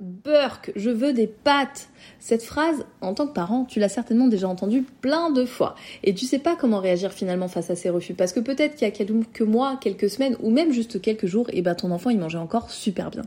Burk, je veux des pâtes. Cette phrase, en tant que parent, tu l'as certainement déjà entendue plein de fois. Et tu sais pas comment réagir finalement face à ces refus. Parce que peut-être qu'il y a quelques mois, quelques semaines, ou même juste quelques jours, et eh ben ton enfant il mangeait encore super bien.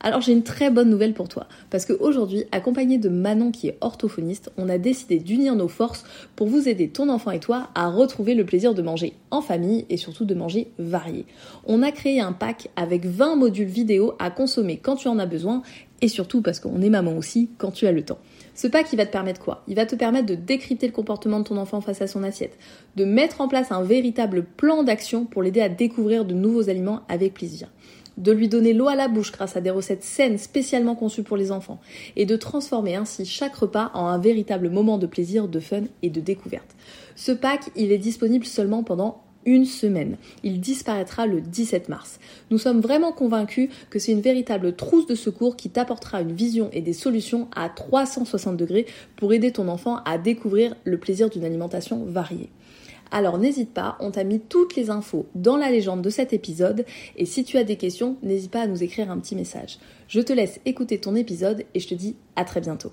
Alors j'ai une très bonne nouvelle pour toi. Parce qu'aujourd'hui, accompagné de Manon qui est orthophoniste, on a décidé d'unir nos forces pour vous aider, ton enfant et toi, à retrouver le plaisir de manger en famille et surtout de manger varié. On a créé un pack avec 20 modules vidéo à consommer quand tu en as besoin et surtout parce qu'on est maman aussi quand tu as le temps. Ce pack, il va te permettre quoi? Il va te permettre de décrypter le comportement de ton enfant face à son assiette, de mettre en place un véritable plan d'action pour l'aider à découvrir de nouveaux aliments avec plaisir de lui donner l'eau à la bouche grâce à des recettes saines spécialement conçues pour les enfants, et de transformer ainsi chaque repas en un véritable moment de plaisir, de fun et de découverte. Ce pack, il est disponible seulement pendant une semaine. Il disparaîtra le 17 mars. Nous sommes vraiment convaincus que c'est une véritable trousse de secours qui t'apportera une vision et des solutions à 360 degrés pour aider ton enfant à découvrir le plaisir d'une alimentation variée. Alors n'hésite pas, on t'a mis toutes les infos dans la légende de cet épisode et si tu as des questions, n'hésite pas à nous écrire un petit message. Je te laisse écouter ton épisode et je te dis à très bientôt.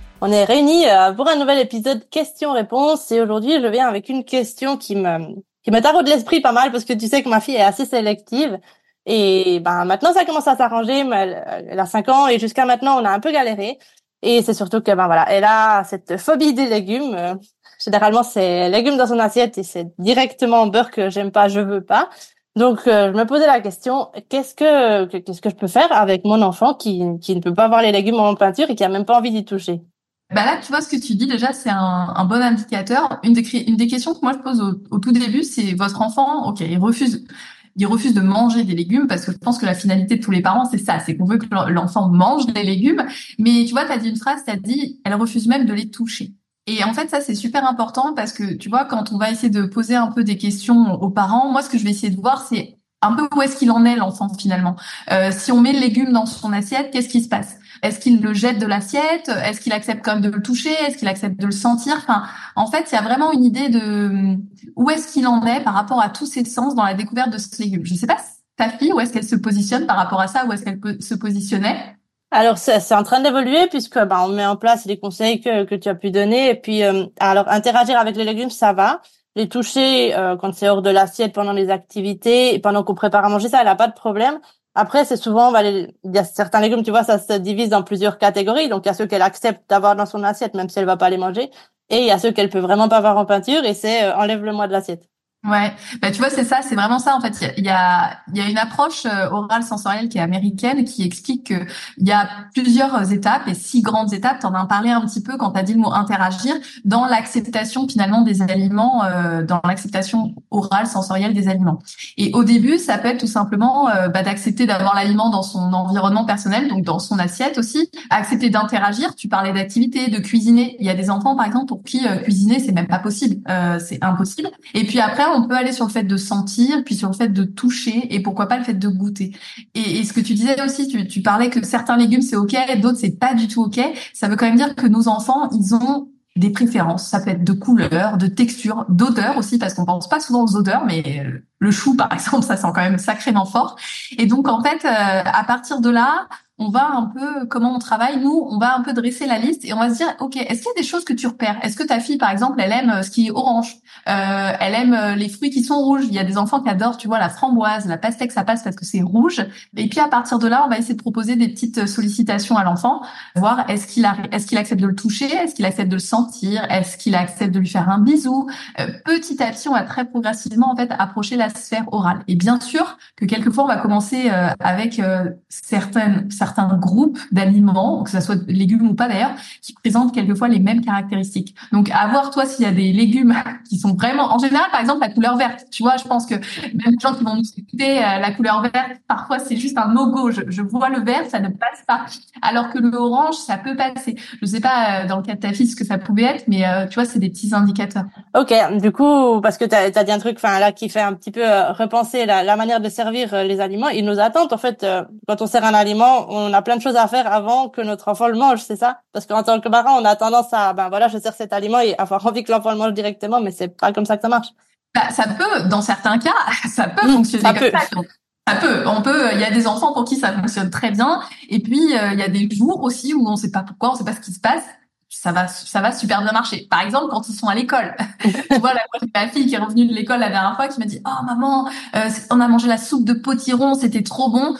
On est réunis euh, pour un nouvel épisode questions-réponses et aujourd'hui je viens avec une question qui me qui me taraude l'esprit pas mal parce que tu sais que ma fille est assez sélective et ben maintenant ça commence à s'arranger. Elle, a 5 ans et jusqu'à maintenant on a un peu galéré et c'est surtout que ben voilà elle a cette phobie des légumes. Généralement c'est légumes dans son assiette et c'est directement beurre que j'aime pas, je veux pas. Donc euh, je me posais la question qu'est-ce que qu'est-ce que je peux faire avec mon enfant qui qui ne peut pas voir les légumes en peinture et qui a même pas envie d'y toucher? Bah là, tu vois ce que tu dis déjà, c'est un, bon indicateur. Une des, questions que moi je pose au, au tout début, c'est votre enfant, ok, il refuse, il refuse de manger des légumes parce que je pense que la finalité de tous les parents, c'est ça, c'est qu'on veut que l'enfant mange des légumes. Mais tu vois, tu as dit une phrase, tu as dit, elle refuse même de les toucher. Et en fait, ça, c'est super important parce que, tu vois, quand on va essayer de poser un peu des questions aux parents, moi, ce que je vais essayer de voir, c'est un peu où est-ce qu'il en est, l'enfant, finalement. Euh, si on met le légume dans son assiette, qu'est-ce qui se passe? Est-ce qu'il le jette de l'assiette? Est-ce qu'il accepte quand même de le toucher? Est-ce qu'il accepte de le sentir? Enfin, en fait, il y a vraiment une idée de où est-ce qu'il en est par rapport à tous ses sens dans la découverte de ce légume? Je ne sais pas ta fille où est-ce qu'elle se positionne par rapport à ça, où est-ce qu'elle se positionnait alors c'est en train d'évoluer puisque bah, on met en place les conseils que, que tu as pu donner. Et puis euh, alors interagir avec les légumes ça va les toucher euh, quand c'est hors de l'assiette pendant les activités pendant qu'on prépare à manger ça elle a pas de problème après, c'est souvent, bah, il y a certains légumes, tu vois, ça se divise dans plusieurs catégories. Donc, il y a ceux qu'elle accepte d'avoir dans son assiette, même si elle va pas les manger. Et il y a ceux qu'elle peut vraiment pas avoir en peinture, et c'est euh, enlève-le-moi de l'assiette. Ouais, bah tu vois c'est ça, c'est vraiment ça en fait. Il y a il y a une approche euh, orale sensorielle qui est américaine qui explique que il y a plusieurs étapes et six grandes étapes. T'en as parlé un petit peu quand t'as dit le mot interagir dans l'acceptation finalement des aliments, euh, dans l'acceptation orale sensorielle des aliments. Et au début, ça peut être tout simplement euh, bah, d'accepter d'avoir l'aliment dans son environnement personnel, donc dans son assiette aussi, accepter d'interagir. Tu parlais d'activité, de cuisiner. Il y a des enfants par exemple pour qui cuisiner c'est même pas possible, c'est impossible. Et puis après on peut aller sur le fait de sentir, puis sur le fait de toucher, et pourquoi pas le fait de goûter. Et, ce que tu disais aussi, tu, parlais que certains légumes c'est ok, d'autres c'est pas du tout ok. Ça veut quand même dire que nos enfants, ils ont des préférences. Ça peut être de couleur, de texture, d'odeur aussi, parce qu'on pense pas souvent aux odeurs, mais le chou, par exemple, ça sent quand même sacrément fort. Et donc, en fait, euh, à partir de là, on va un peu comment on travaille. Nous, on va un peu dresser la liste et on va se dire, ok, est-ce qu'il y a des choses que tu repères? Est-ce que ta fille, par exemple, elle aime euh, ce qui est orange? Euh, Elle aime euh, les fruits qui sont rouges. Il y a des enfants qui adorent, tu vois, la framboise, la pastèque, ça passe parce que c'est rouge. Et puis à partir de là, on va essayer de proposer des petites sollicitations à l'enfant, voir est-ce qu'il est-ce accepte de le toucher, est-ce qu'il accepte de le sentir, est-ce qu'il accepte de lui faire un bisou? petit à petit, on va très progressivement en fait approcher la sphère orale. Et bien sûr que quelquefois, on va commencer avec certaines, certains groupes d'aliments, que ce soit légumes ou pas d'ailleurs, qui présentent quelquefois les mêmes caractéristiques. Donc, à voir toi s'il y a des légumes qui sont vraiment, en général, par exemple, la couleur verte. Tu vois, je pense que même les gens qui vont nous écouter, euh, la couleur verte, parfois c'est juste un no-go. Je, vois le vert, ça ne passe pas. Alors que le orange, ça peut passer. Je sais pas euh, dans le cas de ta fille ce que ça pouvait être, mais euh, tu vois, c'est des petits indicateurs. Ok, du coup, parce que tu as, dit un truc, enfin là, qui fait un petit peu repenser la, manière de servir les aliments. Ils nous attendent en fait quand on sert un aliment, a plein de choses à faire avant que notre enfant le mange, c'est ça? Parce qu'en tant que parent, on a tendance à, ben voilà, je sers cet aliment et avoir envie que l'enfant le mange directement, mais c'est pas comme ça que ça marche. Bah, ça peut, dans certains cas, ça peut mmh, fonctionner ça comme peut. ça. ça peut, on peut. Il y a des enfants pour qui ça fonctionne très bien, et puis euh, il y a des jours aussi où on sait pas pourquoi, on sait pas ce qui se passe. Ça va, ça va super bien marcher. Par exemple, quand ils sont à l'école. tu vois, la ma fille qui est revenue de l'école la dernière fois, qui m'a dit, oh maman, euh, on a mangé la soupe de potiron, c'était trop bon.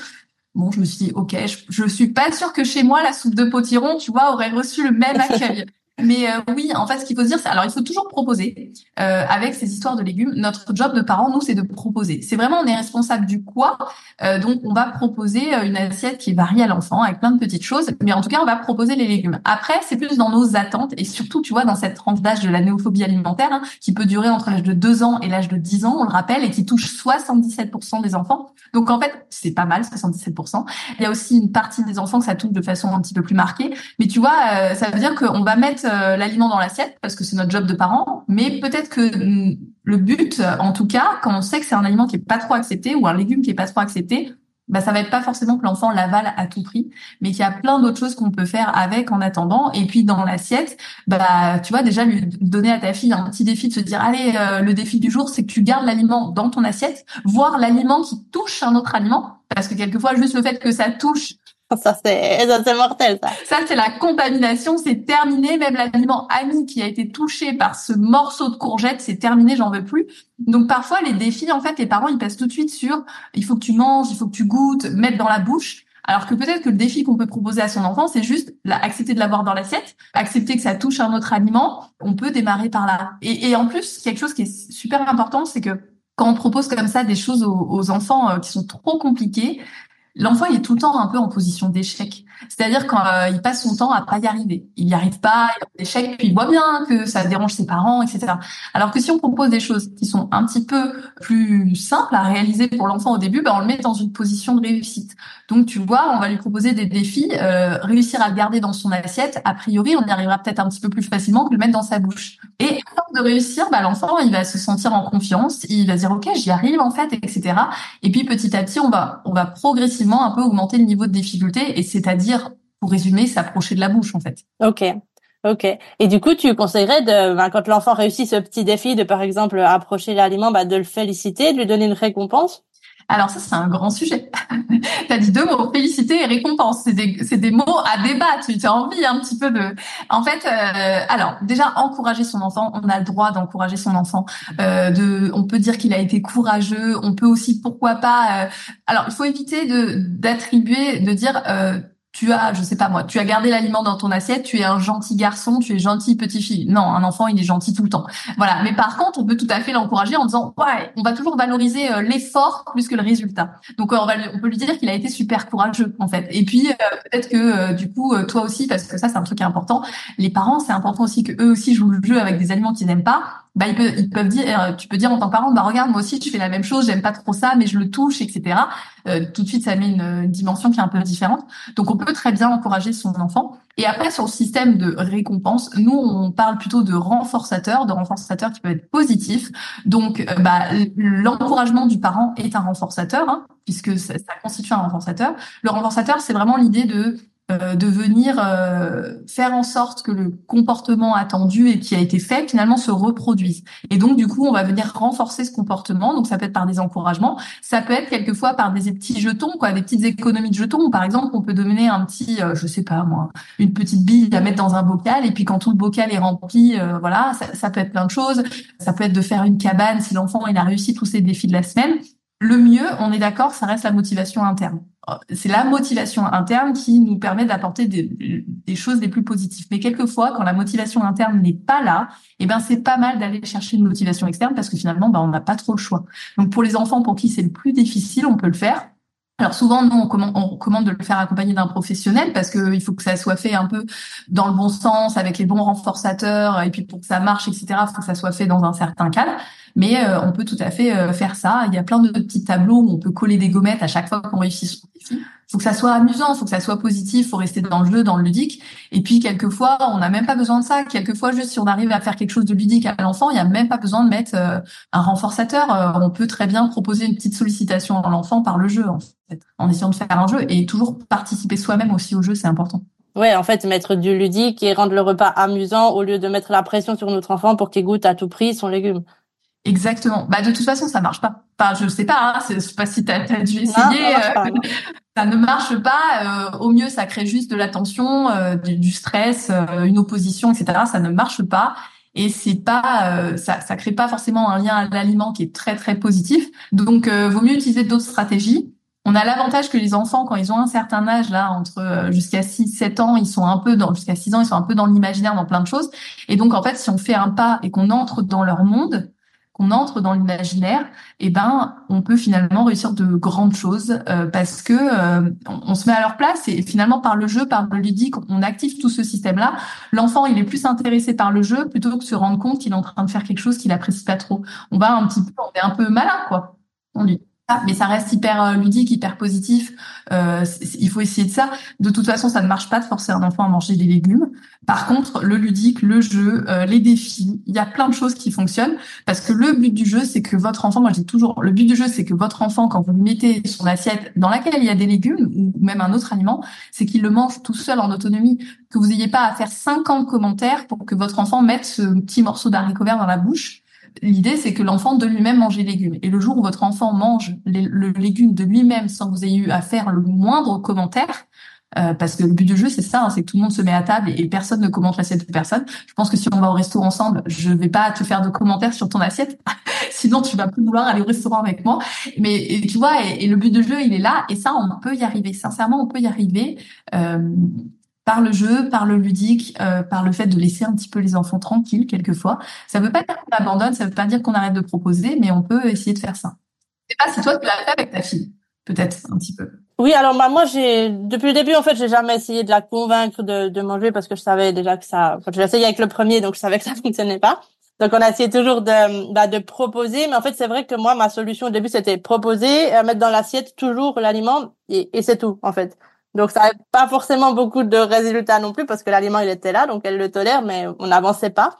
Bon, je me suis dit, ok, je, je suis pas sûre que chez moi la soupe de potiron, tu vois, aurait reçu le même accueil. Mais euh, oui, en fait, ce qu'il faut se dire, c'est alors il faut toujours proposer euh, avec ces histoires de légumes. Notre job de parents, nous, c'est de proposer. C'est vraiment on est responsable du quoi. Euh, donc on va proposer une assiette qui est variée à l'enfant avec plein de petites choses. Mais en tout cas, on va proposer les légumes. Après, c'est plus dans nos attentes et surtout, tu vois, dans cette tranche d'âge de la néophobie alimentaire hein, qui peut durer entre l'âge de 2 ans et l'âge de 10 ans, on le rappelle, et qui touche 77% des enfants. Donc en fait, c'est pas mal, 77%. Il y a aussi une partie des enfants que ça touche de façon un petit peu plus marquée. Mais tu vois, ça veut dire qu'on va mettre euh, l'aliment dans l'assiette parce que c'est notre job de parent, mais peut-être que mm, le but, en tout cas, quand on sait que c'est un aliment qui est pas trop accepté ou un légume qui est pas trop accepté, bah ça va être pas forcément que l'enfant l'avale à tout prix, mais qu'il y a plein d'autres choses qu'on peut faire avec en attendant. Et puis dans l'assiette, bah tu vois déjà lui donner à ta fille un petit défi de se dire allez euh, le défi du jour c'est que tu gardes l'aliment dans ton assiette, voir l'aliment qui touche un autre aliment, parce que quelquefois juste le fait que ça touche Ça, c'est, c'est mortel, ça. Ça, c'est la contamination, c'est terminé. Même l'aliment ami qui a été touché par ce morceau de courgette, c'est terminé, j'en veux plus. Donc, parfois, les défis, en fait, les parents, ils passent tout de suite sur, il faut que tu manges, il faut que tu goûtes, mettre dans la bouche. Alors que peut-être que le défi qu'on peut proposer à son enfant, c'est juste accepter de l'avoir dans l'assiette, accepter que ça touche un autre aliment. On peut démarrer par là. Et, et en plus, quelque chose qui est super important, c'est que quand on propose comme ça des choses aux, enfants euh, qui sont trop compliquées, l'enfant est tout le temps un peu en position d'échec. C'est-à-dire quand euh, il passe son temps à pas y arriver, il n'y arrive pas, il est en échec, puis il voit bien que ça dérange ses parents, etc. Alors que si on propose des choses qui sont un petit peu plus simples à réaliser pour l'enfant au début, ben on le met dans une position de réussite. Donc tu vois, on va lui proposer des défis, euh, réussir à le garder dans son assiette. A priori, on y arrivera peut-être un petit peu plus facilement que le mettre dans sa bouche. Et de réussir, ben, l'enfant il va se sentir en confiance, il va dire ok, j'y arrive en fait, etc. Et puis petit à petit, on va on va progressivement un peu augmenter le niveau de difficulté, et c'est-à-dire pour résumer, s'approcher de la bouche en fait. Ok. Ok. Et du coup, tu conseillerais de, ben, quand l'enfant réussit ce petit défi de, par exemple, approcher l'aliment, ben, de le féliciter, de lui donner une récompense? Alors ça, c'est un grand sujet. tu as dit deux mots, féliciter et récompense. C'est des, c'est des mots à débattre. Tu as envie un petit peu de... En fait, euh, alors déjà, encourager son enfant, on a le droit d'encourager son enfant. Euh, de, on peut dire qu'il a été courageux. On peut aussi, pourquoi pas... Euh, alors, il faut éviter de d'attribuer, de dire... Euh, tu as, je sais pas moi, tu as gardé l'aliment dans ton assiette, tu es un gentil garçon, tu es gentil petit fille. Non, un enfant, il est gentil tout le temps. Voilà. Mais par contre, on peut tout à fait l'encourager en disant, ouais, on va toujours valoriser euh, l'effort plus que le résultat. Donc, euh, on va, on peut lui dire qu'il a été super courageux, en fait. Et puis, euh, peut-être que, du coup, toi aussi, parce que ça, c'est un truc important. Les parents, c'est important aussi que eux aussi jouent le jeu avec des aliments qu'ils n'aiment pas bah ils peuvent, ils peuvent dire, tu peux dire en tant que parent, bah regarde moi aussi je fais la même chose, j'aime pas trop ça, mais je le touche, etc. Euh, tout de suite ça met une, dimension qui est un peu différente. Donc on peut très bien encourager son enfant. Et après sur le système de récompense, nous on parle plutôt de renforçateur, de renforçateur qui peut être positif. Donc euh, bah, l'encouragement du parent est un renforçateur, hein, puisque ça, ça constitue un renforçateur. Le renforçateur c'est vraiment l'idée de euh, de venir euh, faire en sorte que le comportement attendu et qui a été fait finalement se reproduise. Et donc du coup, on va venir renforcer ce comportement. Donc ça peut être par des encouragements, ça peut être quelquefois par des petits jetons, quoi, des petites économies de jetons. Par exemple, on peut donner un petit, euh, je sais pas moi, une petite bille à mettre dans un bocal et puis quand tout le bocal est rempli, voilà, ça, ça peut être plein de choses. Ça peut être de faire une cabane si l'enfant il a réussi tous ses défis de la semaine. Le mieux, on est d'accord, ça reste la motivation interne. C'est la motivation interne qui nous permet d'apporter des, choses les plus positives. Mais quelquefois, quand la motivation interne n'est pas là, eh ben c'est pas mal d'aller chercher une motivation externe parce que finalement, ben, on n'a pas trop le choix. Donc pour les enfants pour qui c'est le plus difficile, on peut le faire. Alors souvent, nous, on commande, de le faire accompagner d'un professionnel parce qu'il faut que ça soit fait un peu dans le bon sens, avec les bons renforçateurs, et puis pour que ça marche, etc., il faut que ça soit fait dans un certain cadre. Mais euh, on peut tout à fait euh, faire ça. Il y a plein de petits tableaux où on peut coller des gommettes à chaque fois qu'on réussit son défi. Faut que ça soit amusant, faut que ça soit positif, faut rester dans le jeu, dans le ludique. Et puis quelquefois, on n'a même pas besoin de ça. Quelquefois, juste si on arrive à faire quelque chose de ludique à l'enfant, il n'y a même pas besoin de mettre euh, un renforçateur. on peut très bien proposer une petite sollicitation à l'enfant par le jeu en essayant de faire un jeu et toujours participer soi-même aussi au jeu, c'est important. Ouais, en fait, mettre du ludique et rendre le repas amusant au lieu de mettre la pression sur notre enfant pour qu'il goûte à tout prix son légume. Exactement. Bah de toute façon, ça marche pas. Enfin, je sais pas. Hein, je sais pas si tu as, dû essayer. Euh, ça, ne marche pas. Euh, au mieux, ça crée juste de la tension, euh, du, stress, une opposition, etc. Ça ne marche pas. Et c'est pas, ça, ça crée pas forcément un lien à l'aliment qui est très très positif. Donc, vaut mieux utiliser d'autres stratégies. On a l'avantage que les enfants, quand ils ont un certain âge, là, entre euh, jusqu'à 6, 7 ans, ils sont un peu dans, jusqu'à 6 ans, ils sont un peu dans l'imaginaire, dans plein de choses. Et donc, en fait, si on fait un pas et qu'on entre dans leur monde, qu'on entre dans l'imaginaire, eh ben, on peut finalement réussir de grandes choses euh, parce que euh, on, se met à leur place et finalement par le jeu, par le ludique, on active tout ce système-là. L'enfant, il est plus intéressé par le jeu plutôt que de se rendre compte qu'il est en train de faire quelque chose qu'il apprécie pas trop. On va un petit peu, on est un peu malin, quoi. On dit mais ça reste hyper euh, ludique, hyper positif. Euh, il faut essayer de ça. De toute façon, ça ne marche pas de forcer un enfant à manger des légumes. Par contre, le ludique, le jeu, euh, les défis, il y a plein de choses qui fonctionnent parce que le but du jeu, c'est que votre enfant, moi je dis toujours, le but du jeu, c'est que votre enfant, quand vous lui mettez son assiette dans laquelle il y a des légumes ou même un autre aliment, c'est qu'il le mange tout seul en autonomie, que vous n'ayez pas à faire 50 commentaires pour que votre enfant mette ce petit morceau d'haricot vert dans la bouche L'idée, c'est que l'enfant de lui-même mange les légumes. Et le jour où votre enfant mange le légume de lui-même sans que vous ayez eu à faire le moindre commentaire, euh, parce que le but du jeu, c'est ça, hein, c'est que tout le monde se met à table et, personne ne commente l'assiette de personne. Je pense que si on va au resto ensemble, je vais pas te faire de commentaires sur ton assiette, sinon tu vas plus vouloir aller au restaurant avec moi. Mais tu vois, et, le but du jeu, il est là, et ça, on peut y arriver. Sincèrement, on peut y arriver. Euh, par le jeu, par le ludique, euh, par le fait de laisser un petit peu les enfants tranquilles quelquefois. Ça ne veut pas dire qu'on abandonne, ça ne veut pas dire qu'on arrête de proposer, mais on peut essayer de faire ça. Je pas si toi tu l'as fait avec ta fille, peut-être un petit peu. Oui, alors bah, moi j'ai depuis le début en fait j'ai jamais essayé de la convaincre de, de manger parce que je savais déjà que ça. Enfin, j'ai essayé avec le premier donc je savais que ça fonctionnait pas. Donc on a essayé toujours de bah, de proposer, mais en fait c'est vrai que moi ma solution au début c'était proposer, euh, mettre dans l'assiette toujours l'aliment et, et c'est tout en fait. Donc ça n'avait pas forcément beaucoup de résultats non plus parce que l'aliment il était là, donc elle le tolère, mais on n'avançait pas.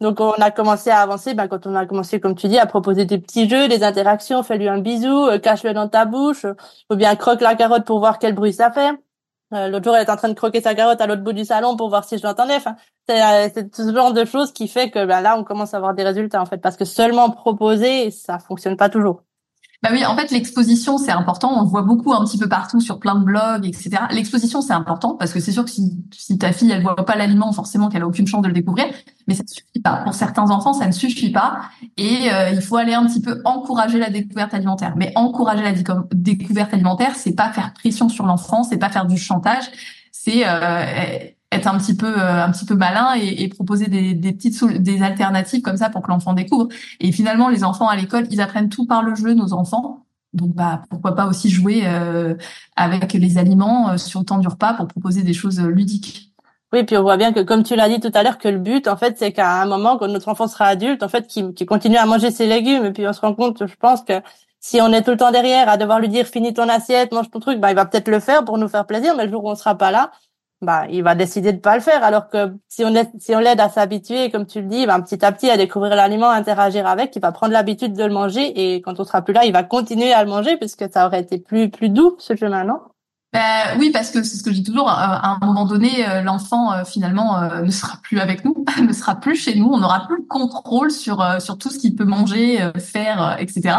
Donc on a commencé à avancer ben, quand on a commencé, comme tu dis, à proposer des petits jeux, des interactions, fais-lui un bisou, euh, cache-le dans ta bouche, ou bien croque la carotte pour voir quel bruit ça fait. Euh, L'autre jour, elle est en train de croquer sa carotte à l'autre bout du salon pour voir si je l'entendais. Enfin, c'est euh, ce genre de choses qui fait que ben, là, on commence à avoir des résultats en fait, parce que seulement proposer, ça fonctionne pas toujours. Bah oui, en fait, l'exposition, c'est important. On le voit beaucoup un petit peu partout sur plein de blogs, etc. L'exposition, c'est important parce que c'est sûr que si, si, ta fille, elle voit pas l'aliment, forcément qu'elle a aucune chance de le découvrir. Mais ça ne suffit pas. Pour certains enfants, ça ne suffit pas. Et euh, il faut aller un petit peu encourager la découverte alimentaire. Mais encourager la découverte alimentaire, c'est pas faire pression sur l'enfant, c'est pas faire du chantage. C'est euh, être un petit peu euh, un petit peu malin et, et proposer des, des petites des alternatives comme ça pour que l'enfant découvre. Et finalement, les enfants à l'école, ils apprennent tout par le jeu, nos enfants. Donc bah pourquoi pas aussi jouer euh, avec les aliments euh, sur le temps du repas pour proposer des choses ludiques. Oui, puis on voit bien que, comme tu l'as dit tout à l'heure, que le but, en fait, c'est qu'à un moment, quand notre enfant sera adulte, en fait, qu'il continue à manger ses légumes. Et puis on se rend compte, je pense que si on est tout le temps derrière à devoir lui dire finis ton assiette, mange ton truc, bah il va peut-être le faire pour nous faire plaisir, mais le jour où on sera pas là, bah, il va décider de pas le faire. Alors que si on l'aide, si on l'aide à s'habituer, comme tu le dis, bah, petit à petit à découvrir l'aliment, interagir avec, il va prendre l'habitude de le manger et quand on sera plus là, il va continuer à le manger puisque ça aurait été plus plus doux ce chemin, non Ben oui, parce que c'est ce que je dis toujours. À un moment donné, euh, l'enfant euh, finalement euh, ne sera plus avec nous, ne sera plus chez nous. On n'aura plus le contrôle sur sur tout ce qu'il peut manger, faire, etc.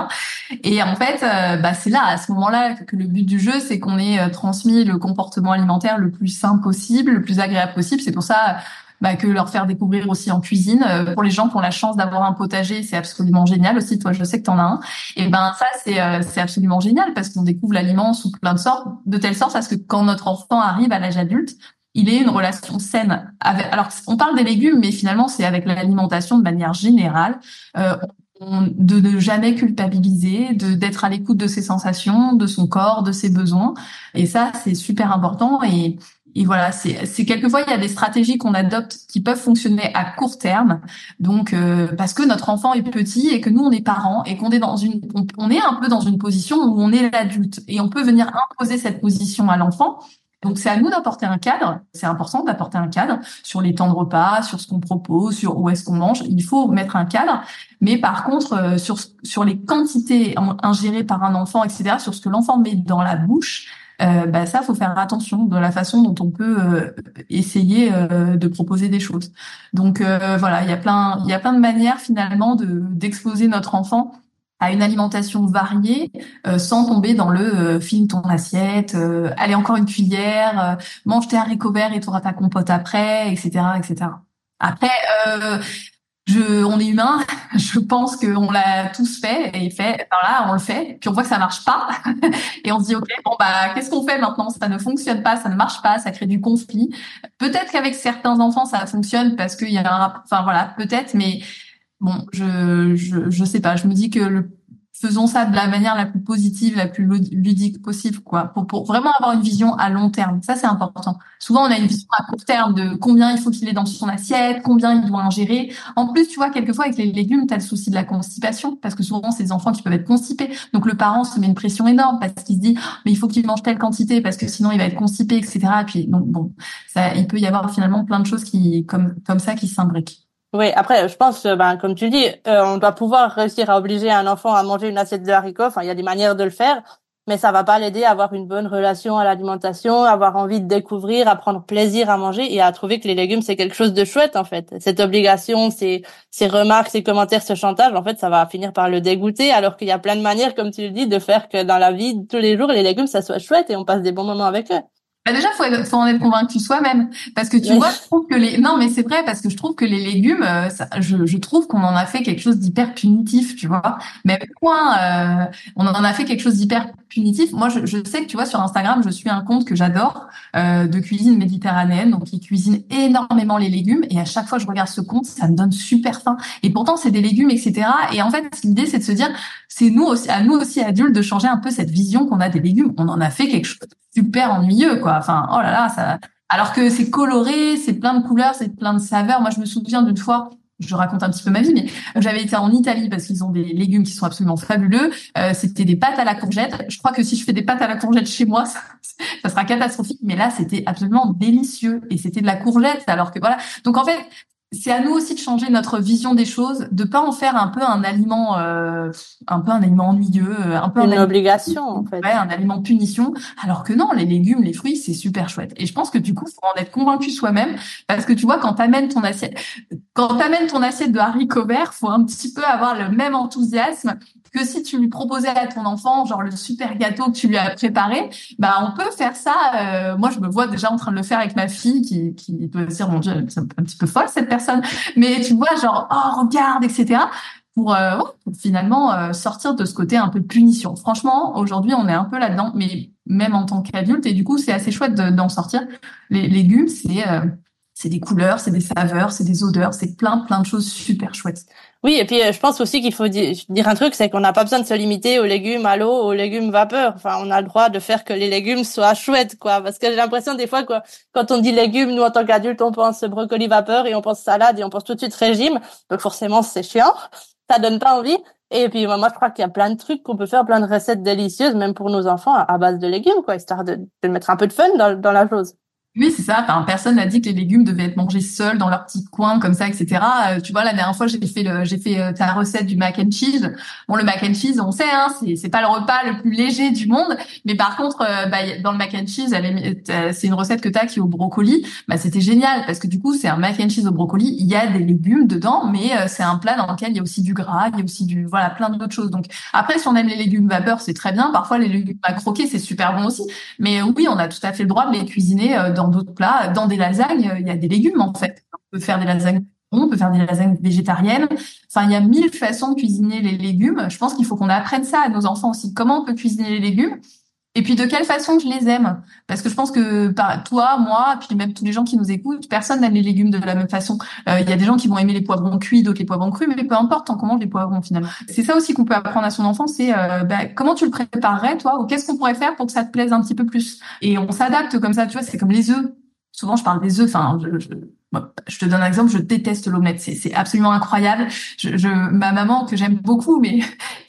Et en fait, bah, c'est là, à ce moment-là, que le but du jeu, c'est qu'on ait transmis le comportement alimentaire le plus simple possible, le plus agréable possible. C'est pour ça bah, que leur faire découvrir aussi en cuisine. Euh, pour les gens qui ont la chance d'avoir un potager, c'est absolument génial aussi. Toi, je sais que tu en as un. Et ben ça, c'est euh, c'est absolument génial parce qu'on découvre l'aliment sous plein de sortes, de telle sorte à ce que quand notre enfant arrive à l'âge adulte, il ait une relation saine. Avec, alors, on parle des légumes, mais finalement, c'est avec l'alimentation de manière générale. Euh, de ne jamais culpabiliser, de d'être à l'écoute de ses sensations, de son corps, de ses besoins. Et ça, c'est super important. Et et voilà, c'est, quelquefois il y a des stratégies qu'on adopte qui peuvent fonctionner à court terme. Donc euh, parce que notre enfant est petit et que nous on est parents et qu'on est dans une, on, est un peu dans une position où on est l'adulte et on peut venir imposer cette position à l'enfant. Donc c'est à nous d'apporter un cadre. C'est important d'apporter un cadre sur les temps de repas, sur ce qu'on propose, sur où est-ce qu'on mange. Il faut mettre un cadre. Mais par contre, euh, sur sur les quantités ingérées par un enfant, etc., sur ce que l'enfant met dans la bouche euh, bah ça, faut faire attention de la façon dont on peut euh, essayer euh, de proposer des choses. Donc euh, voilà, il y a plein, il y a plein de manières finalement de d'exposer notre enfant à une alimentation variée sans tomber dans le filme ton assiette, allez encore une cuillère, mange tes haricots verts et tu ta compote après, etc., etc. Après, on est humain, je pense qu'on l'a tous fait et fait, là, on le fait, puis on voit que ça marche pas, et on se dit ok, bon bah qu'est-ce qu'on fait maintenant? Ça ne fonctionne pas, ça ne marche pas, ça crée du conflit. Peut-être qu'avec certains enfants ça fonctionne parce qu'il y a un, enfin voilà, peut-être, mais bon, je, je je sais pas. Je me dis que le faisons ça de la manière la plus positive, la plus ludique possible, quoi, pour, vraiment avoir une vision à long terme. Ça, c'est important. Souvent, on a une vision à court terme de combien il faut qu'il ait dans son assiette, combien il doit ingérer. En plus, tu vois, quelquefois, avec les légumes, tu as le souci de la constipation, parce que souvent, c'est des enfants qui peuvent être constipés. Donc, le parent se met une pression énorme parce qu'il se dit, mais il faut qu'il mange telle quantité parce que sinon, il va être constipé, etc. Et puis, donc, bon, ça, il peut y avoir finalement plein de choses qui, comme, comme ça, qui s'imbriquent. Oui, après, je pense, ben, comme tu dis, euh, on doit pouvoir réussir à obliger un enfant à manger une assiette de haricots. Enfin, il y a des manières de le faire, mais ça va pas l'aider à avoir une bonne relation à l'alimentation, avoir envie de découvrir, à prendre plaisir à manger et à trouver que les légumes c'est quelque chose de chouette en fait. Cette obligation, ces, ces remarques, ces commentaires, ce chantage, en fait, ça va finir par le dégoûter, alors qu'il y a plein de manières, comme tu le dis, de faire que dans la vie tous les jours les légumes ça soit chouette et on passe des bons moments avec eux. Bah déjà, faut, faut en être convaincu soi-même, parce que tu vois, je trouve que les non, mais c'est vrai parce que je trouve que les légumes, euh, ça, je, je, trouve qu'on en a fait quelque chose d'hyper punitif, tu vois. Même point, euh, on en a fait quelque chose d'hyper punitif. Moi, je, je, sais que tu vois sur Instagram, je suis un compte que j'adore euh, de cuisine méditerranéenne, donc il cuisine énormément les légumes, et à chaque fois que je regarde ce compte, ça me donne super faim. Et pourtant, c'est des légumes, etc. Et en fait, l'idée, c'est de se dire, c'est nous aussi, à nous aussi adultes, de changer un peu cette vision qu'on a des légumes. On en a fait quelque chose super ennuyeux, quoi. Enfin, oh là là, ça. Alors que c'est coloré, c'est plein de couleurs, c'est plein de saveurs. Moi, je me souviens d'une fois, je raconte un petit peu ma vie, mais j'avais été en Italie parce qu'ils ont des légumes qui sont absolument fabuleux. Euh, c'était des pâtes à la courgette. Je crois que si je fais des pâtes à la courgette chez moi, ça, ça sera catastrophique. Mais là, c'était absolument délicieux et c'était de la courgette. Alors que voilà. Donc en fait, c'est à nous aussi de changer notre vision des choses, de pas en faire un peu un aliment, euh, un peu un aliment ennuyeux, euh, un peu une obligation en fait, ouais, un aliment punition. Alors que non, les légumes, les fruits, c'est super chouette. Et je pense que du coup, faut en être convaincu soi-même, parce que tu vois, quand t'amènes ton assiette, quand t'amènes ton assiette de haricots verts, faut un petit peu avoir le même enthousiasme que si tu lui proposais à ton enfant genre le super gâteau que tu lui as préparé, bah on peut faire ça. Euh, moi, je me vois déjà en train de le faire avec ma fille qui qui peut se dire mon dieu, c'est un petit peu folle cette personne, mais tu vois genre oh regarde etc. Pour, euh, pour finalement euh, sortir de ce côté un peu de punition. Franchement, aujourd'hui, on est un peu là-dedans, mais même en tant qu'adulte, et du coup, c'est assez chouette d'en sortir. Les légumes, c'est c'est des couleurs, c'est des saveurs, c'est des odeurs, c'est plein plein de choses super chouettes. Oui, et puis euh, je pense aussi qu'il faut dire un truc, c'est qu'on n'a pas besoin de se limiter aux légumes à l'eau, aux légumes vapeur. Enfin, on a le droit de faire que les légumes soient chouettes, quoi. Parce que j'ai l'impression des fois que quand on dit légumes, nous en tant qu'adultes, on pense brocoli vapeur et on pense salade et on pense tout de suite régime. Donc forcément, c'est chiant, ça donne pas envie. Et puis moi, je crois qu'il y a plein de trucs qu'on peut faire, plein de recettes délicieuses, même pour nos enfants, à base de légumes, quoi, histoire de, de mettre un peu de fun dans, dans la chose. Oui, c'est ça. Enfin, personne n'a dit que les légumes devaient être mangés seuls dans leur petit coin comme ça, etc. Euh, tu vois, la dernière fois, j'ai fait le, j'ai fait euh, ta recette du mac and cheese. Bon, le mac and cheese, on sait, hein, c'est, c'est pas le repas le plus léger du monde. Mais par contre, euh, bah, dans le mac and cheese, c'est une recette que t'as qui est au brocoli. Bah, c'était génial parce que du coup, c'est un mac and cheese au brocoli. Il y a des légumes dedans, mais c'est un plat dans lequel il y a aussi du gras, il y a aussi du, voilà, plein d'autres choses. Donc après, si on aime les légumes vapeur, c'est très bien. Parfois, les légumes à croquer, c'est super bon aussi. Mais oui, on a tout à fait le droit de les cuisiner d'autres plats dans des lasagnes, il y a des légumes en fait. On peut faire des lasagnes on peut faire des lasagnes végétariennes. Enfin, il y a mille façons de cuisiner les légumes. Je pense qu'il faut qu'on apprenne ça à nos enfants aussi. Comment on peut cuisiner les légumes? Et puis de quelle façon je les aime? Parce que je pense que par toi, moi, puis même tous les gens qui nous écoutent, personne n'aime les légumes de la même façon. Euh, il y a des gens qui vont aimer les poivrons cuits, d'autres les poivrons crus, mais peu importe, tant qu'on mange les poivrons finalement. C'est ça aussi qu'on peut apprendre à son enfant, c'est euh, bah, comment tu le préparerais toi, ou qu'est-ce qu'on pourrait faire pour que ça te plaise un petit peu plus? Et on s'adapte comme ça, tu vois, c'est comme les œufs souvent je parle des œufs. Enfin, je, je, je te donne un exemple. Je déteste l'omelette. C'est absolument incroyable. Je, je, ma maman que j'aime beaucoup, mais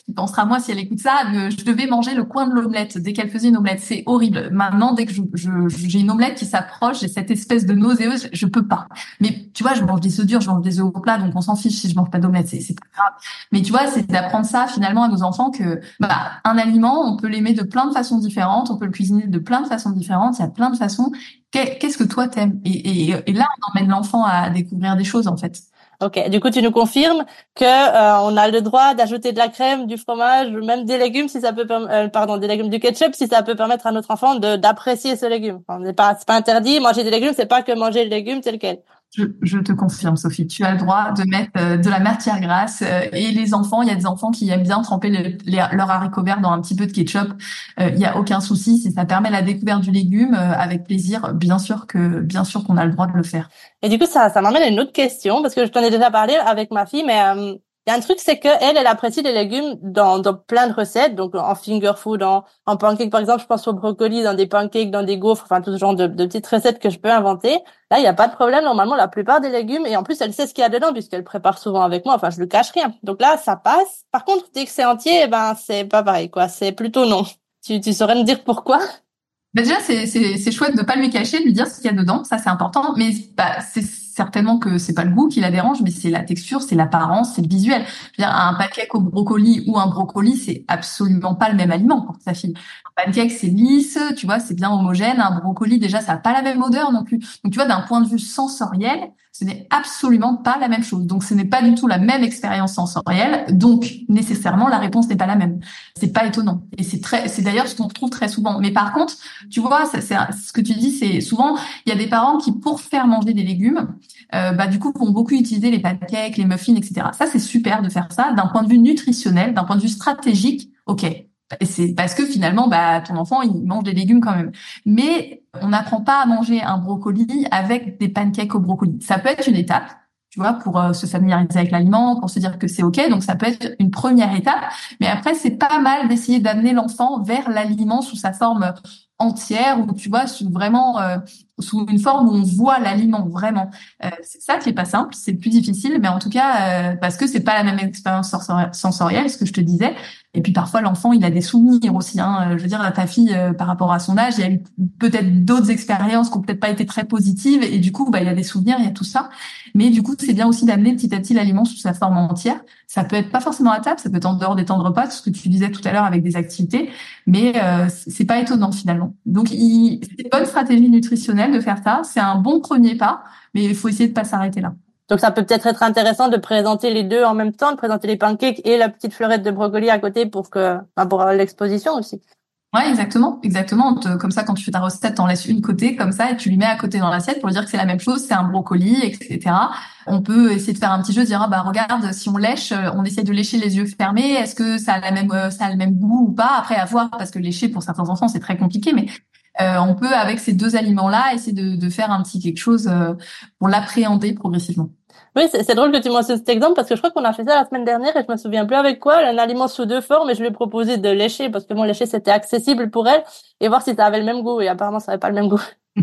qui pensera moi si elle écoute ça, je devais manger le coin de l'omelette dès qu'elle faisait une omelette. C'est horrible. Maintenant, dès que j'ai une omelette qui s'approche, j'ai cette espèce de nauséeuse. Je peux pas. Mais tu vois, je mange des œufs durs, je mange des œufs au plat, donc on s'en fiche si je mange pas d'omelette. C'est pas grave. Mais tu vois, c'est d'apprendre ça finalement à nos enfants que bah, un aliment, on peut l'aimer de plein de façons différentes, on peut le cuisiner de plein de façons différentes. Il y a plein de façons qu'est-ce que toi t'aimes? Et, là on emmène l'enfant à découvrir des choses en fait. Ok, du coup tu nous confirmes que euh, on a le droit d'ajouter de la crème, du fromage, même des légumes si ça peut euh, pardon des légumes du ketchup si ça peut permettre à notre enfant d'apprécier ce légume. Enfin, n'est pas c'est pas interdit manger des légumes, c'est pas que manger le légume tel quel. Je, te confirme, Sophie, tu as le droit de mettre euh, de la matière grasse. Euh, et les enfants, il y a des enfants qui aiment bien tremper leur haricot vert dans un petit peu de ketchup. Euh, il n'y a aucun souci, si ça permet la découverte du légume, avec plaisir, bien sûr que bien sûr qu'on a le droit de le faire. Et du coup, ça, ça m'amène à une autre question, parce que je t'en ai déjà parlé avec ma fille, mais il y a un truc, c'est que elle, apprécie les légumes dans, dans plein de recettes, donc en finger food, en, en pancake par exemple, je pense au brocoli, dans des pancakes, dans des gaufres, enfin tout ce genre de, de petites recettes que je peux inventer. Là, il n'y a pas de problème. Normalement, la plupart des légumes, et en plus, elle sait ce qu'il y a dedans puisqu'elle prépare souvent avec moi. Enfin, je le cache rien. Donc là, ça passe. Par contre, dès que c'est entier, eh ben c'est pas pareil, quoi. C'est plutôt non. Tu, tu saurais me dire pourquoi? Bah déjà, c'est, chouette de pas lui cacher, de lui dire ce qu'il y a dedans. Ça, c'est important. Mais bah, c'est certainement que c'est pas le goût qui la dérange, mais c'est la texture, c'est l'apparence, c'est le visuel. Je veux dire, un pancake au brocoli ou un brocoli, c'est absolument pas le même aliment pour sa fille. Un pancake, c'est lisse, tu vois, c'est bien homogène. Un brocoli, déjà, ça a pas la même odeur non plus. Donc, tu vois, d'un point de vue sensoriel, ce n'est absolument pas la même chose. Donc, ce n'est pas du tout la même expérience sensorielle. Donc, nécessairement, la réponse n'est pas la même. C'est pas étonnant. Et c'est très, c'est d'ailleurs ce qu'on retrouve très souvent. Mais par contre, tu vois, c'est ce que tu dis, c'est souvent, il y a des parents qui, pour faire manger des légumes, euh, bah, du coup, vont beaucoup utiliser les pancakes, les muffins, etc. Ça, c'est super de faire ça d'un point de vue nutritionnel, d'un point de vue stratégique. OK, c'est parce que finalement, bah, ton enfant, il mange des légumes quand même. Mais on n'apprend pas à manger un brocoli avec des pancakes au brocoli. Ça peut être une étape, tu vois, pour euh, se familiariser avec l'aliment, pour se dire que c'est ok. Donc ça peut être une première étape. Mais après, c'est pas mal d'essayer d'amener l'enfant vers l'aliment sous sa forme entière, ou tu vois, sous vraiment euh, sous une forme où on voit l'aliment vraiment. Euh, c'est ça qui est pas simple, c'est plus difficile, mais en tout cas parce que c'est pas la même expérience sensorielle, ce que je te disais. Et puis parfois l'enfant il a des souvenirs aussi. Hein. Je veux dire ta fille euh, par rapport à son âge, il y a eu peut-être d'autres expériences qui ont peut-être pas été très positives et du coup bah il y a des souvenirs, il y a tout ça. Mais du coup c'est bien aussi d'amener petit à petit l'aliment sous sa forme entière. Ça peut être pas forcément à table, ça peut être en dehors des temps de repas, ce que tu disais tout à l'heure avec des activités, mais euh, c'est pas étonnant finalement. Donc c'est une bonne stratégie nutritionnelle de faire ça. C'est un bon premier pas, mais il faut essayer de pas s'arrêter là. Donc ça peut peut-être être intéressant de présenter les deux en même temps, de présenter les pancakes et la petite fleurette de brocoli à côté pour que bah, pour l'exposition aussi. Ouais, exactement, exactement. Comme ça, quand tu fais ta recette, t'en laisses une côté, comme ça, et tu lui mets à côté dans l'assiette pour dire que c'est la même chose, c'est un brocoli, etc. On peut essayer de faire un petit jeu, dire ah bah regarde, si on lèche, euh, on essaie de lécher les yeux fermés, est-ce que ça a la même, euh, ça a le même goût ou pas? Après, à voir, parce que lécher pour certains enfants c'est très compliqué, mais euh, on peut avec ces deux aliments-là essayer de, de, faire un petit quelque chose pour l'appréhender progressivement. Oui, c'est drôle que tu mentionnes cet exemple parce que je crois qu'on a fait ça la semaine dernière et je me souviens plus avec quoi, un aliment sous deux formes et je lui ai proposé de lécher parce que mon lécher c'était accessible pour elle et voir si ça avait le même goût et apparemment ça avait pas le même goût.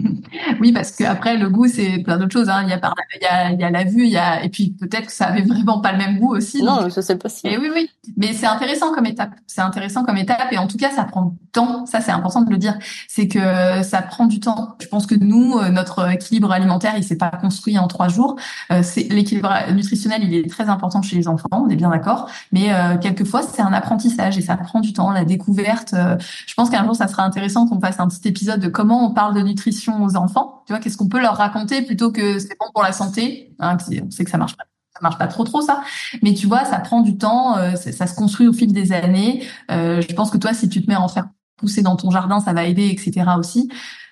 Oui, parce que après le goût c'est plein d'autres choses. Hein. Il y a par, il y a, il y a la vue, il y a et puis peut-être que ça avait vraiment pas le même goût aussi. Non, ça c'est possible. Et oui, oui. Mais c'est intéressant comme étape. C'est intéressant comme étape et en tout cas ça prend du temps. Ça c'est important de le dire. C'est que ça prend du temps. Je pense que nous, euh, notre équilibre alimentaire, il s'est pas construit en trois jours. Euh, c'est l'équilibre nutritionnel, il est très important chez les enfants. On est bien d'accord. Mais euh, quelquefois c'est un apprentissage et ça prend du temps. La découverte. Euh, je pense qu'un jour ça sera intéressant qu'on fasse un petit épisode de comment on parle de nutrition aux enfants tu vois, qu'est-ce qu'on peut leur raconter plutôt que c'est bon pour la santé hein, On sait que ça marche pas. Ça marche pas trop trop ça, mais tu vois, ça prend du temps, euh, ça se construit au fil des années. Euh, je pense que toi, si tu te mets à en faire pousser dans ton jardin, ça va aider, etc. aussi.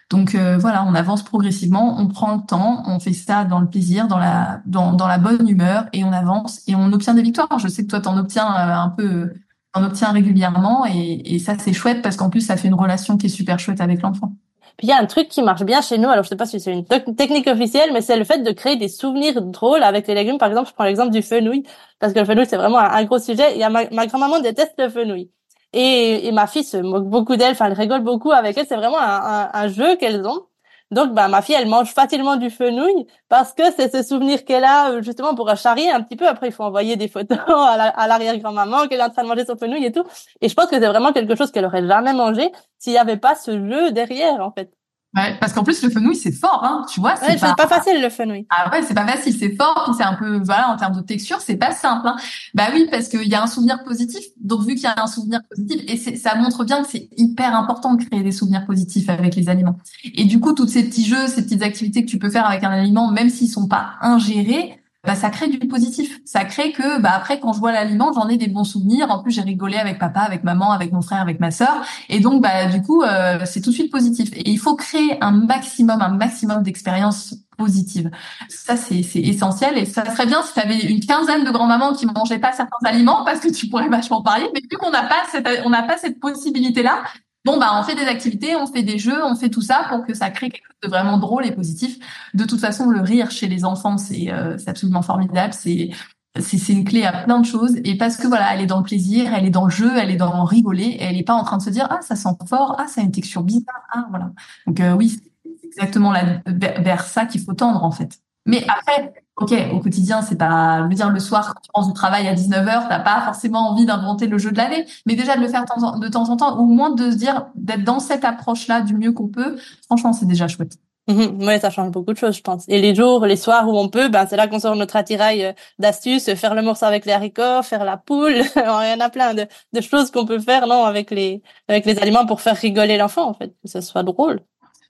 Donc euh, voilà, on avance progressivement, on prend le temps, on fait ça dans le plaisir, dans la dans, dans la bonne humeur et on avance et on obtient des victoires. Je sais que toi t'en obtiens un peu, t'en obtiens régulièrement et ça c'est chouette parce qu'en plus ça fait une relation qui est super chouette avec l'enfant. Puis il y a un truc qui marche bien chez nous. Alors je sais pas si c'est une technique officielle, mais c'est le fait de créer des souvenirs drôles avec les légumes. Par exemple, je prends l'exemple du fenouil parce que le fenouil c'est vraiment un, gros sujet. Il y a ma, ma grand-maman déteste le fenouil. Et, et, ma fille se moque beaucoup d'elle, enfin elle rigole beaucoup avec elle. C'est vraiment un, jeu qu'elles ont. Donc, bah, ma fille, elle mange facilement du fenouil parce que c'est ce souvenir qu'elle a euh, justement pour charrier un petit peu. Après, il faut envoyer des photos à l'arrière-grand-maman qu'elle est en train de manger son fenouil et tout. Et je pense que c'est vraiment quelque chose qu'elle aurait jamais mangé s'il n'y avait pas ce jeu derrière, en fait. Ouais, parce qu'en plus le fenouil c'est fort, hein, tu vois. C'est pas... pas... facile le fenouil. Ah ouais, c'est pas facile, c'est fort, puis c'est un peu, voilà, en termes de texture, c'est pas simple. Hein. Bah oui, parce qu'il y a un souvenir positif. Donc vu qu'il y a un souvenir positif, et ça montre bien que c'est hyper important de créer des souvenirs positifs avec les aliments. Et du coup, tous ces petits jeux, ces petites activités que tu peux faire avec un aliment, même s'ils sont pas ingérés, bah, ça crée du positif. Ça crée que bah après quand je vois l'aliment, j'en ai des bons souvenirs. En plus, j'ai rigolé avec papa, avec maman, avec mon frère, avec ma sœur, et donc bah du coup euh, c'est tout de suite positif. Et il faut créer un maximum, un maximum d'expériences positives. Ça c'est essentiel et ça serait bien si tu avais une quinzaine de grands-mamans qui mangeaient pas certains aliments parce que tu pourrais vachement parler. Mais vu qu'on n'a pas cette on n'a pas cette possibilité là, Bon, bah, on fait des activités, on fait des jeux, on fait tout ça pour que ça crée quelque chose de vraiment drôle et positif. De toute façon, le rire chez les enfants, c'est euh, absolument formidable. C'est c'est une clé à plein de choses et parce que voilà elle est dans le plaisir elle est dans le jeu elle est dans rigoler elle est pas en train de se dire ah ça sent fort ah ça a une texture bizarre ah voilà donc euh, oui c'est exactement là vers ça qu'il faut tendre en fait mais après ok, au quotidien, c'est pas, je dire, le soir, quand tu rentres du travail à 19h, t'as pas forcément envie d'inventer le jeu de l'année, mais déjà de le faire de temps en temps, au moins de se dire, d'être dans cette approche-là du mieux qu'on peut, franchement, c'est déjà chouette. Mmh, ouais, ça change beaucoup de choses, je pense. Et les jours, les soirs où on peut, ben c'est là qu'on sort notre attirail euh, d'astuces, faire le morceau avec les haricots, faire la poule. Il y en a plein de, de choses qu'on peut faire, non, avec les avec les aliments pour faire rigoler l'enfant, en fait, que ce soit drôle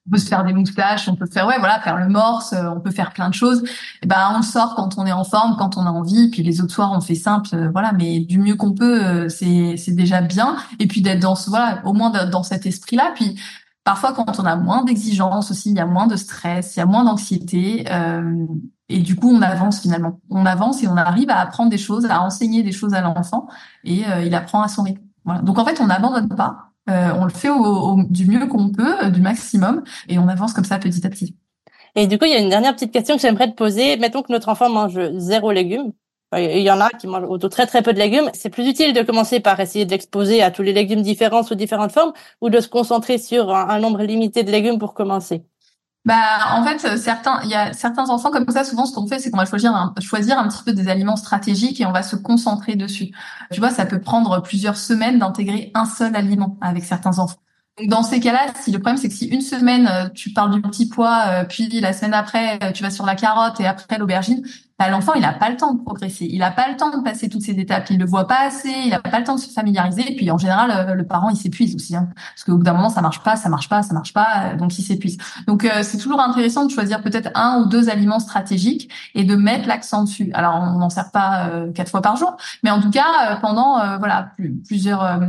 on peut se faire des moustaches, on peut faire ouais voilà faire le morse, euh, on peut faire plein de choses. Et ben on sort quand on est en forme, quand on a envie. Puis les autres soirs on fait simple, euh, voilà. Mais du mieux qu'on peut, euh, c'est c'est déjà bien. Et puis d'être dans ce voilà au moins dans cet esprit-là. Puis parfois quand on a moins d'exigences aussi, il y a moins de stress, il y a moins d'anxiété. et du coup on avance finalement. On avance et on arrive à apprendre des choses, à enseigner des choses à l'enfant et il apprend à son rythme. Voilà. Donc en fait on n'abandonne pas euh, on le fait au, du mieux qu'on peut, euh, du maximum, et on avance comme ça petit à petit. Et du coup, il y a une dernière petite question que j'aimerais te poser. Mettons que notre enfant mange zéro légumes. Il y en a qui mangent très très peu de légumes. C'est plus utile de commencer par essayer de l'exposer à tous les légumes différents sous différentes formes ou de se concentrer sur un nombre limité de légumes pour commencer? Bah, en fait, certains, il y a certains enfants comme ça. Souvent, ce qu'on fait, c'est qu'on va choisir un, choisir un petit peu des aliments stratégiques et on va se concentrer dessus. Tu vois, ça peut prendre plusieurs semaines d'intégrer un seul aliment avec certains enfants. Donc dans ces cas-là, si le problème c'est que si une semaine euh, tu parles du petit pois, euh, puis la semaine après euh, tu vas sur la carotte et après l'aubergine, bah, l'enfant il a pas le temps de progresser, il a pas le temps de passer toutes ces étapes, il le voit pas assez, il a pas le temps de se familiariser. Et puis en général, le parent il s'épuise aussi, hein, parce qu'au bout d'un moment ça marche pas, ça marche pas, ça marche pas, donc il s'épuise. Donc c'est toujours intéressant de choisir peut-être un ou deux aliments stratégiques et de mettre l'accent dessus. Alors on n'en sert pas quatre fois par jour, mais en tout cas pendant voilà plusieurs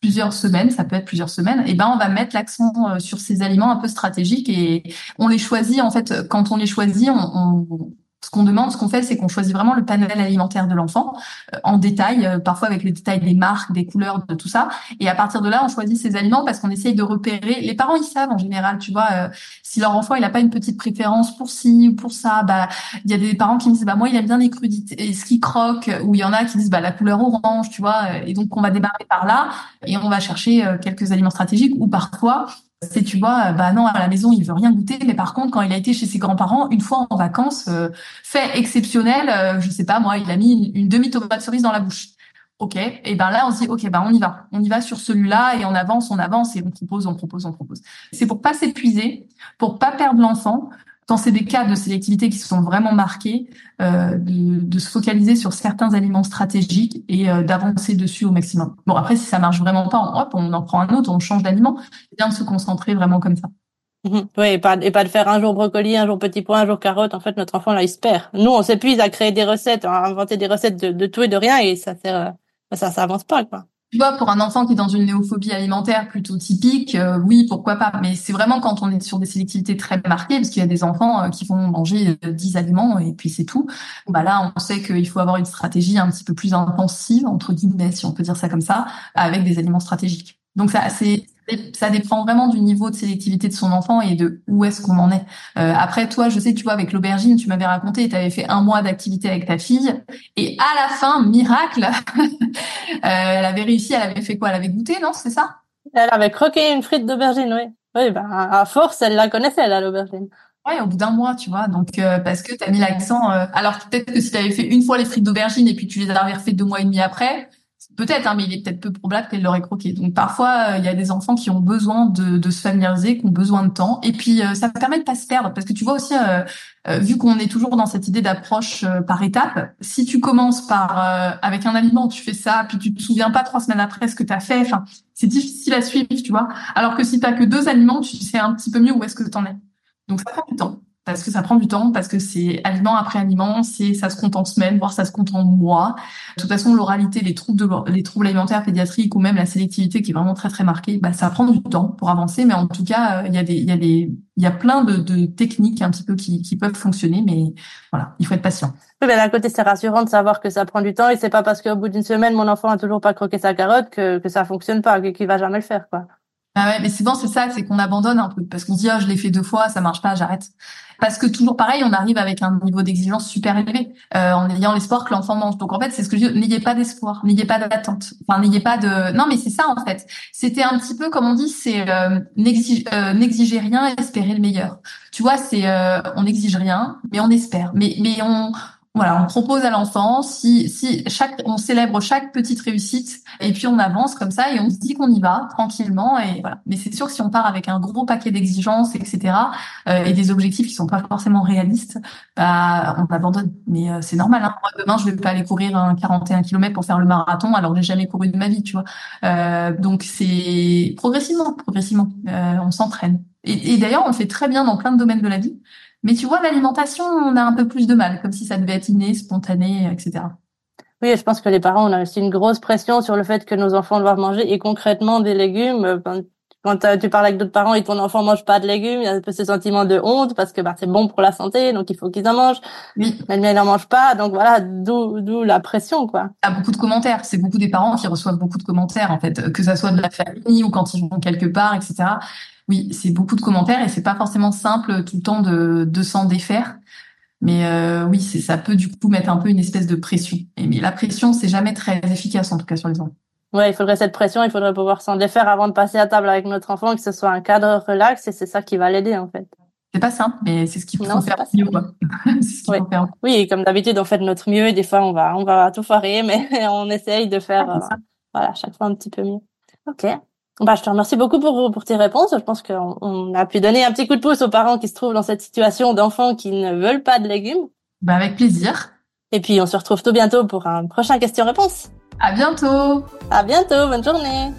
plusieurs semaines, ça peut être plusieurs semaines, et ben on va mettre l'accent euh, sur ces aliments un peu stratégiques et on les choisit en fait quand on les choisit, on, on ce qu'on demande, ce qu'on fait, c'est qu'on choisit vraiment le panel alimentaire de l'enfant euh, en détail, euh, parfois avec les détails des marques, des couleurs, de tout ça. Et à partir de là, on choisit ces aliments parce qu'on essaye de repérer. Les parents, ils savent en général, tu vois, euh, si leur enfant il a pas une petite préférence pour ci ou pour ça, bah il y a des parents qui me disent bah moi il aime bien les crudités, ce qui croque, ou il y en a qui disent bah la couleur orange, tu vois. Et donc on va démarrer par là et on va chercher quelques aliments stratégiques ou parfois c'est tu vois, bah non à la maison il veut rien goûter, mais par contre quand il a été chez ses grands-parents une fois en vacances, fait exceptionnel, je sais pas moi, il a mis une, une demi tomate cerise dans la bouche. Ok, et ben là on se dit ok ben on y va, on y va sur celui-là et on avance, on avance et on propose, on propose, on propose. C'est pour pas s'épuiser, pour pas perdre l'enfant. Quand c'est des cas de sélectivité qui sont vraiment marqués, euh, de, se focaliser sur certains aliments stratégiques et euh, d'avancer dessus au maximum. Bon après si ça marche vraiment pas, hop on en prend un autre, on change d'aliment. C'est bien de se concentrer vraiment comme ça. Mhm. Oui, et pas, et de faire un jour brocoli, un jour petit pois, un jour carotte. En fait, notre enfant, là, il se perd. Nous, on s'épuise à créer des recettes, à inventer des recettes de, de tout et de rien, et ça sert, euh, ça, ça avance pas, quoi. Tu vois, pour un enfant qui est dans une néophobie alimentaire plutôt typique, euh, oui, pourquoi pas. Mais c'est vraiment quand on est sur des sélectivités très marquées, parce qu'il y a des enfants euh, qui vont manger 10 euh, aliments et puis c'est tout. Bah là, on sait qu'il faut avoir une stratégie un petit peu plus intensive, entre guillemets, si on peut dire ça comme ça, avec des aliments stratégiques. Donc ça, c'est ça dépend vraiment du niveau de sélectivité de son enfant et de où est-ce qu'on en est. Euh, après, toi, je sais, tu vois, avec l'aubergine, tu m'avais raconté, tu avais fait un mois d'activité avec ta fille, et à la fin, miracle, euh, elle avait réussi, elle avait fait quoi? Elle avait goûté, non? C'est ça? Elle avait croqué une frite d'aubergine, oui. Oui, ben à force, elle la connaissait, là, l'aubergine. Ouais, au bout d'un mois, tu vois. Donc euh, parce que tu as mis l'accent. Euh, alors peut-être que si tu avais fait une fois les frites d'aubergine et puis tu les avais refait deux mois et demi après, Peut-être, hein, mais il est peut-être peu probable qu'elle l'aurait croqué. Donc parfois, euh, il y a des enfants qui ont besoin de, se familiariser, qui ont besoin de temps. Et puis, euh, ça permet de pas se perdre, parce que tu vois aussi, euh, vu qu'on est toujours dans cette idée d'approche par étapes, si tu commences par avec un aliment, tu fais ça, puis tu te souviens pas trois semaines après ce que tu as fait. Enfin, c'est difficile à suivre, tu vois. Alors que si tu que deux aliments, tu sais un petit peu mieux où est-ce que tu en es. Donc ça prend du temps parce que ça prend du temps, parce que c'est aliment après aliment, c'est ça se compte en semaines, voire ça se compte en mois. De toute façon, l'oralité, les troubles de, les troubles alimentaires pédiatriques ou même la sélectivité qui est vraiment très très marquée, bah ça prend du temps pour avancer, mais en tout cas, il y a des il y a des il y a plein de, de techniques un petit peu qui, qui peuvent fonctionner, mais voilà, il faut être patient. Oui, mais d'un côté, c'est rassurant de savoir que ça prend du temps et c'est pas parce qu'au bout d'une semaine, mon enfant a toujours pas croqué sa carotte que, que ça fonctionne pas, qu'il va jamais le faire, quoi. Ah ouais, mais souvent c'est ça, c'est qu'on abandonne un peu parce qu'on se dit oh je l'ai fait deux fois, ça marche pas, j'arrête. Parce que toujours pareil, on arrive avec un niveau d'exigence super élevé euh, en ayant l'espoir que l'enfant mange. Donc en fait, c'est ce que je dis, n'ayez pas d'espoir, n'ayez pas d'attente, enfin n'ayez pas de. Non mais c'est ça en fait. C'était un petit peu comme on dit, c'est euh, euh n'exigez rien, espérez le meilleur. Tu vois, c'est euh, on n'exige rien, mais on espère. Mais mais on voilà, on propose à l'enfant si si chaque on célèbre chaque petite réussite et puis on avance comme ça et on se dit qu'on y va tranquillement et voilà. Mais c'est sûr que si on part avec un gros paquet d'exigences etc euh, et des objectifs qui sont pas forcément réalistes, bah on abandonne. Mais euh, c'est normal. Hein. Moi demain je vais pas aller courir un 41 km pour faire le marathon alors j'ai jamais couru de ma vie, tu vois. Euh, donc c'est progressivement, progressivement, euh, on s'entraîne. Et, et d'ailleurs on le fait très bien dans plein de domaines de la vie. Mais tu vois, l'alimentation, on a un peu plus de mal, comme si ça devait être inné, spontané, etc. Oui, je pense que les parents, on a aussi une grosse pression sur le fait que nos enfants doivent manger et concrètement des légumes. Quand tu parles avec d'autres parents et ton enfant mange pas de légumes, il y a un peu ce sentiment de honte parce que bah, c'est bon pour la santé, donc il faut qu'ils en mangent. Oui. Mais le mien, il n'en mange pas, donc voilà, d'où d'où la pression, quoi. a beaucoup de commentaires. C'est beaucoup des parents qui reçoivent beaucoup de commentaires, en fait, que ça soit de la famille ou quand ils vont quelque part, etc. Oui, c'est beaucoup de commentaires et c'est pas forcément simple tout le temps de, de s'en défaire. Mais euh, oui, c'est ça peut du coup mettre un peu une espèce de pression. Et mais la pression, c'est jamais très efficace en tout cas sur les enfants. Ouais, il faudrait cette pression, il faudrait pouvoir s'en défaire avant de passer à table avec notre enfant, que ce soit un cadre relax et c'est ça qui va l'aider en fait. C'est pas simple, mais c'est ce qu'il faut faire mieux. ce qu'il faut faire. Oui, comme d'habitude, on fait de notre mieux et des fois on va on va tout foirer, mais on essaye de faire ah, euh, voilà chaque fois un petit peu mieux. Ok. Bah, je te remercie beaucoup pour, pour tes réponses. Je pense qu'on on a pu donner un petit coup de pouce aux parents qui se trouvent dans cette situation d'enfants qui ne veulent pas de légumes. Bah, avec plaisir. Et puis, on se retrouve tout bientôt pour un prochain question-réponse. À bientôt. À bientôt. Bonne journée.